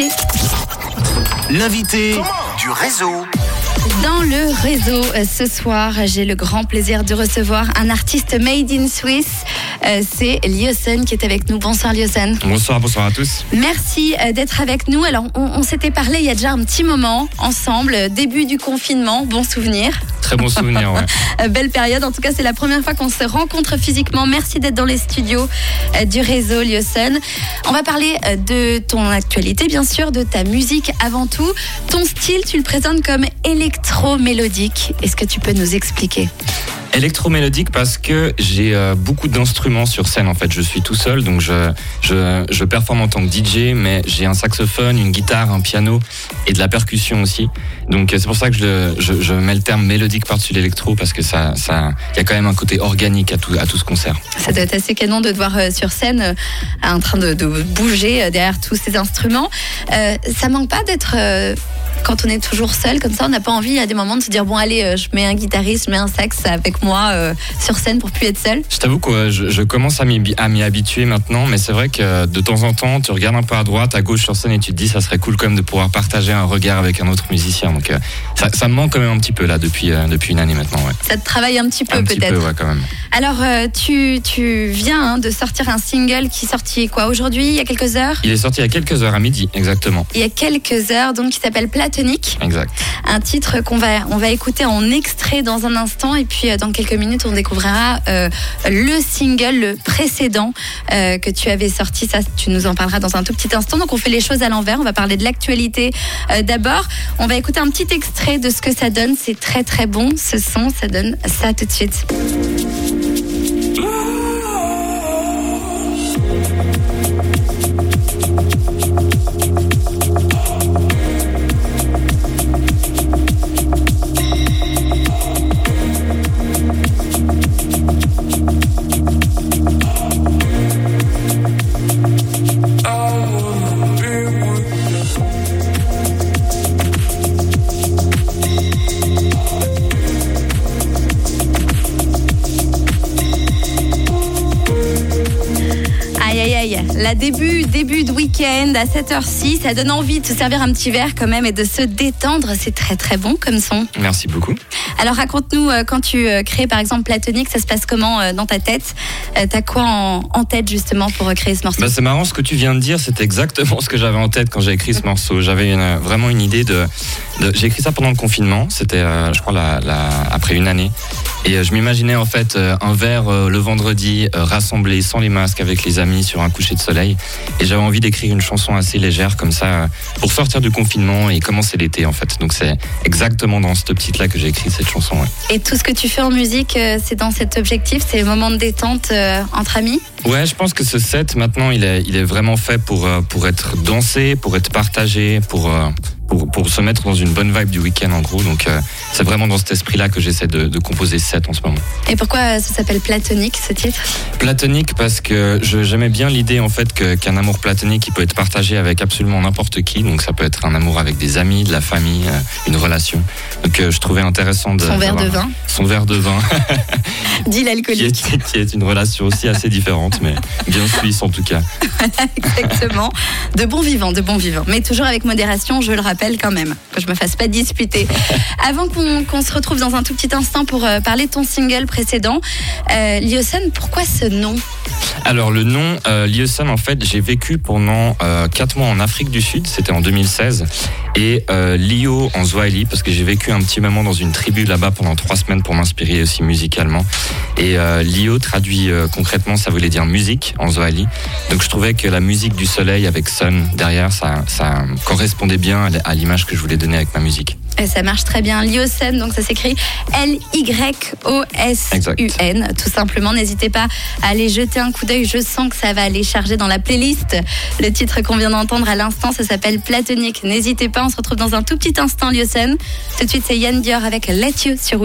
invité. L'invité du réseau. Dans le réseau euh, ce soir, j'ai le grand plaisir de recevoir un artiste made in Swiss. Euh, C'est Liosen qui est avec nous. Bonsoir Liosen. Bonsoir, bonsoir à tous. Merci euh, d'être avec nous. Alors, on, on s'était parlé il y a déjà un petit moment ensemble, début du confinement, bon souvenir. Très bon souvenir, belle période. En tout cas, c'est la première fois qu'on se rencontre physiquement. Merci d'être dans les studios euh, du réseau Liosen. On va parler euh, de ton actualité, bien sûr, de ta musique avant tout. Ton style, tu le présentes comme électro-mélodique. Est-ce que tu peux nous expliquer? Électromélodique parce que j'ai euh, beaucoup d'instruments sur scène en fait. Je suis tout seul donc je, je, je performe en tant que DJ mais j'ai un saxophone, une guitare, un piano et de la percussion aussi. Donc euh, c'est pour ça que je, je, je mets le terme mélodique par-dessus l'électro parce que ça ça il y a quand même un côté organique à tout à tout ce concert. Ça doit être assez canon de te voir euh, sur scène euh, en train de, de bouger euh, derrière tous ces instruments. Euh, ça manque pas d'être quand on est toujours seul comme ça, on n'a pas envie à des moments de se dire bon allez, euh, je mets un guitariste, je mets un sax avec moi euh, sur scène pour plus être seul. Je t'avoue que je, je commence à m'y habituer maintenant, mais c'est vrai que euh, de temps en temps, tu regardes un peu à droite, à gauche sur scène et tu te dis ça serait cool quand même de pouvoir partager un regard avec un autre musicien. Donc euh, ça, ça me manque quand même un petit peu là depuis depuis une année maintenant. Ouais. Ça te travaille un petit peu Un petit peu, peut-être. ouais, quand même. Alors tu, tu viens hein, de sortir un single qui est sorti quoi aujourd'hui, il y a quelques heures? Il est sorti il y a quelques heures à midi, exactement. il y a quelques heures, donc qui s'appelle Platonique, Exact. un titre qu'on va on va écouter en extrait dans un instant et puis euh, dans quelques minutes on découvrira euh, le single le précédent euh, que tu avais sorti. Ça, tu nous en parleras dans un tout petit instant. Donc on fait les choses à l'envers. On va parler de l'actualité euh, d'abord. On va écouter un petit extrait de ce que ça donne. C'est très très bon ce son. Ça donne ça tout de suite. Aïe aïe aïe, la début, début de week-end à 7h06, ça donne envie de se servir un petit verre quand même et de se détendre. C'est très très bon comme son. Merci beaucoup. Alors raconte-nous euh, quand tu euh, crées par exemple Platonique, ça se passe comment euh, dans ta tête? T'as quoi en, en tête justement pour créer ce morceau? Bah, c'est marrant ce que tu viens de dire, c'est exactement ce que j'avais en tête quand j'ai écrit ce morceau. J'avais une- vraiment une idée de. de- j'ai écrit ça pendant le confinement, c'était, euh, je crois, la, la- après une année. Et euh, je m'imaginais en fait euh, un verre le vendredi, rassemblé sans les masques avec les amis sur un coucher de soleil. Et j'avais envie d'écrire une chanson assez légère comme ça pour sortir du confinement et commencer l'été en fait. Donc c'est exactement dans cette optique-là que j'ai écrit cette chanson. ouais. Et tout ce que tu fais en musique, euh, c'est dans cet objectif, c'est le moment de détente euh, entre amis? Ouais, je pense que ce set maintenant, il est, il est vraiment fait pour euh, pour être dansé, pour être partagé, pour pour, pour se mettre dans une bonne vibe du week-end en gros. Donc euh, c'est vraiment dans cet esprit-là que j'essaie de, de composer ce set en ce moment. Et pourquoi ça s'appelle Platonique ce titre? Platonique parce que j'aimais bien l'idée en fait qu'un amour platonique il peut être partagé avec absolument n'importe qui. Donc ça peut être un amour avec des amis, de la famille, euh, une relation. Donc euh, je trouvais intéressant de Son verre de vin, Son verre de vin, dit l'alcoolique. qui est une relation aussi assez différente, mais bien suisse en tout cas. Exactement. De bons vivants, de bons vivants. Mais toujours avec modération, je le rappelle quand même, que je me fasse pas disputer. Avant qu'on se retrouve dans un tout petit instant pour euh, parler de ton single précédent, euh, Liosen, pourquoi ce nom? Alors le nom euh, Liosen, en fait, j'ai vécu pendant euh, 4 mois en Afrique du Sud, c'était en 2016, et euh, Lio en Swahili, parce que j'ai vécu un petit moment dans une tribu là-bas pendant 3 semaines pour m'inspirer aussi musicalement. Et euh, Lio traduit euh, concrètement, ça voulait dire musique en Swahili. Donc je trouvais que la musique du soleil avec Sun derrière, ça, ça correspondait bien à l'image que je voulais donner avec ma musique. Et ça marche très bien. Liosen, donc ça s'écrit L-Y-O-S-U-N, tout simplement. N'hésitez pas à aller jeter un coup d'œil. Je sens que ça va aller charger dans la playlist. Le titre qu'on vient d'entendre à l'instant, ça s'appelle Platonique. N'hésitez pas, on se retrouve dans un tout petit instant, Liosen. Tout de suite, c'est Yann Dior avec Let You sur